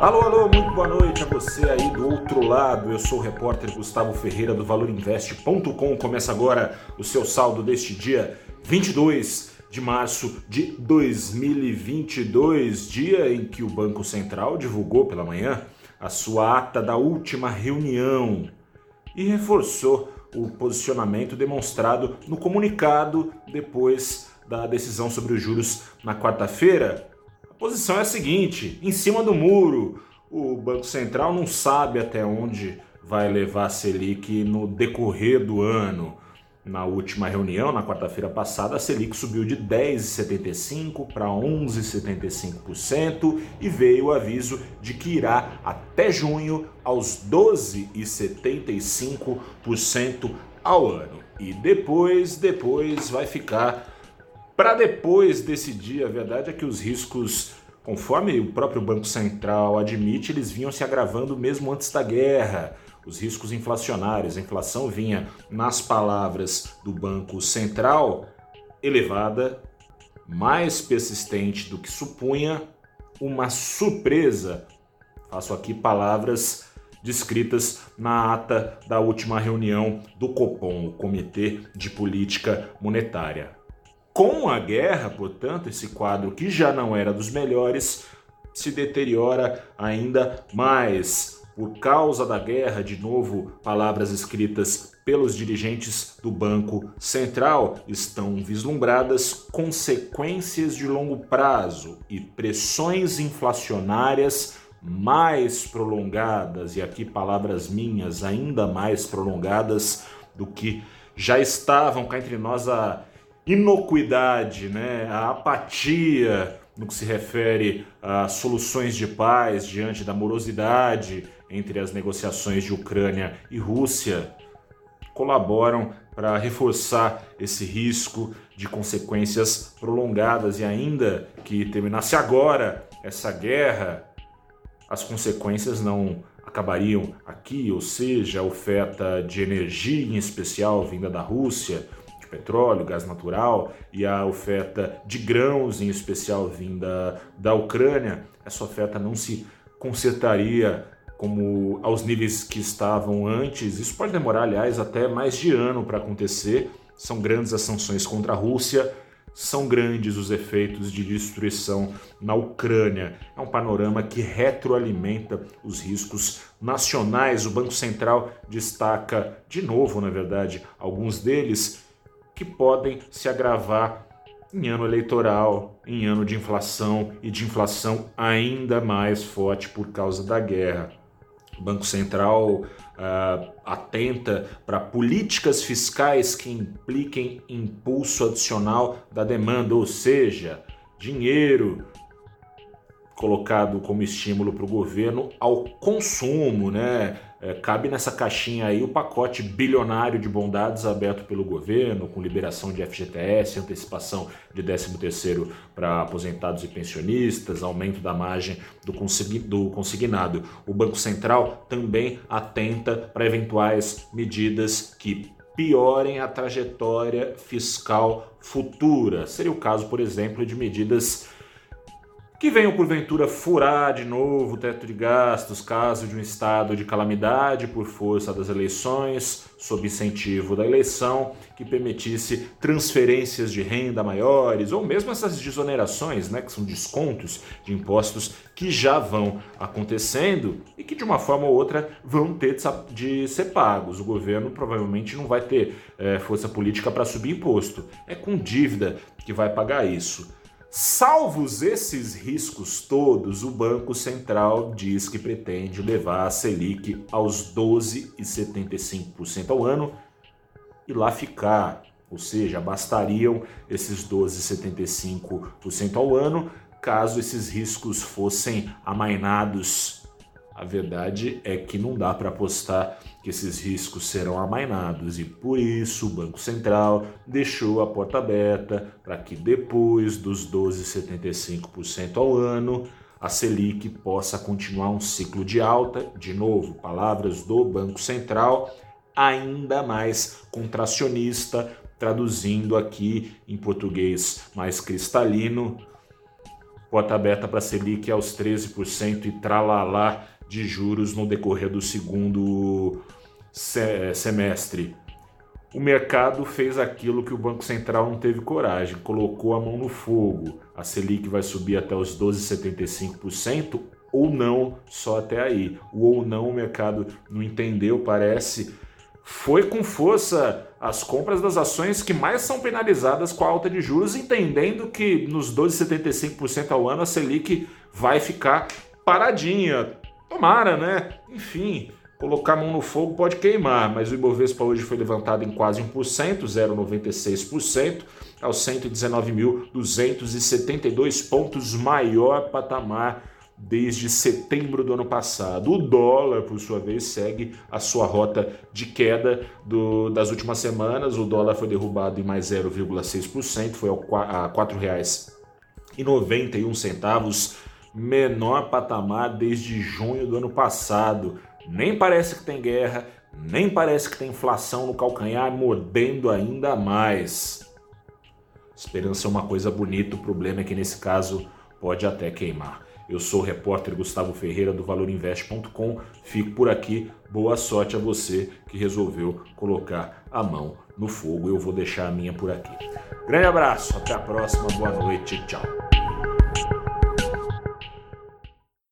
Alô, alô, muito boa noite a você aí do outro lado. Eu sou o repórter Gustavo Ferreira do ValorInvest.com. Começa agora o seu saldo deste dia 22 de março de 2022, dia em que o Banco Central divulgou pela manhã a sua ata da última reunião e reforçou o posicionamento demonstrado no comunicado depois da decisão sobre os juros na quarta-feira posição é a seguinte: em cima do muro, o Banco Central não sabe até onde vai levar a Selic no decorrer do ano. Na última reunião, na quarta-feira passada, a Selic subiu de 10,75% para 11,75% e veio o aviso de que irá até junho aos 12,75% ao ano. E depois, depois vai ficar para depois decidir. A verdade é que os riscos, conforme o próprio Banco Central admite, eles vinham se agravando mesmo antes da guerra. Os riscos inflacionários, a inflação vinha, nas palavras do Banco Central, elevada, mais persistente do que supunha, uma surpresa. Faço aqui palavras descritas na ata da última reunião do Copom, o Comitê de Política Monetária. Com a guerra, portanto, esse quadro que já não era dos melhores se deteriora ainda mais. Por causa da guerra, de novo, palavras escritas pelos dirigentes do Banco Central estão vislumbradas consequências de longo prazo e pressões inflacionárias mais prolongadas, e aqui palavras minhas, ainda mais prolongadas do que já estavam cá entre nós a inocuidade, né, a apatia no que se refere a soluções de paz diante da morosidade entre as negociações de Ucrânia e Rússia, colaboram para reforçar esse risco de consequências prolongadas e ainda que terminasse agora essa guerra, as consequências não acabariam aqui, ou seja, a oferta de energia em especial vinda da Rússia petróleo, gás natural e a oferta de grãos, em especial vinda da Ucrânia, essa oferta não se consertaria como aos níveis que estavam antes. Isso pode demorar, aliás, até mais de ano para acontecer. São grandes as sanções contra a Rússia, são grandes os efeitos de destruição na Ucrânia. É um panorama que retroalimenta os riscos nacionais. O Banco Central destaca, de novo, na verdade, alguns deles que podem se agravar em ano eleitoral, em ano de inflação e de inflação ainda mais forte por causa da guerra. O Banco Central uh, atenta para políticas fiscais que impliquem impulso adicional da demanda, ou seja, dinheiro colocado como estímulo para o governo ao consumo, né? É, cabe nessa caixinha aí o pacote bilionário de bondades aberto pelo governo, com liberação de FGTS, antecipação de 13º para aposentados e pensionistas, aumento da margem do, do consignado. O Banco Central também atenta para eventuais medidas que piorem a trajetória fiscal futura. Seria o caso, por exemplo, de medidas que venham porventura furar de novo o teto de gastos caso de um estado de calamidade por força das eleições, sob incentivo da eleição, que permitisse transferências de renda maiores, ou mesmo essas desonerações, né, que são descontos de impostos que já vão acontecendo e que de uma forma ou outra vão ter de ser pagos. O governo provavelmente não vai ter é, força política para subir imposto, é com dívida que vai pagar isso. Salvos esses riscos todos, o Banco Central diz que pretende levar a Selic aos 12,75% ao ano e lá ficar. Ou seja, bastariam esses 12,75% ao ano caso esses riscos fossem amainados a verdade é que não dá para apostar que esses riscos serão amainados e por isso o Banco Central deixou a porta aberta para que depois dos 12,75% ao ano a Selic possa continuar um ciclo de alta, de novo, palavras do Banco Central, ainda mais contracionista, traduzindo aqui em português mais cristalino, porta aberta para Selic aos 13% e tralalá de juros no decorrer do segundo semestre. O mercado fez aquilo que o Banco Central não teve coragem, colocou a mão no fogo. A Selic vai subir até os 12,75% ou não, só até aí. O ou não o mercado não entendeu, parece. Foi com força as compras das ações que mais são penalizadas com a alta de juros, entendendo que nos 12,75% ao ano a Selic vai ficar paradinha. Tomara, né? Enfim, colocar a mão no fogo pode queimar, mas o Ibovespa hoje foi levantado em quase 1%, 0,96%, aos 119.272 pontos, maior patamar desde setembro do ano passado. O dólar, por sua vez, segue a sua rota de queda do, das últimas semanas. O dólar foi derrubado em mais 0,6%, foi a R$ 4,91, menor patamar desde junho do ano passado. Nem parece que tem guerra, nem parece que tem inflação no calcanhar, mordendo ainda mais. Esperança é uma coisa bonita, o problema é que nesse caso pode até queimar. Eu sou o repórter Gustavo Ferreira do valorinvest.com. Fico por aqui. Boa sorte a você que resolveu colocar a mão no fogo. Eu vou deixar a minha por aqui. Grande abraço, até a próxima, boa noite, tchau.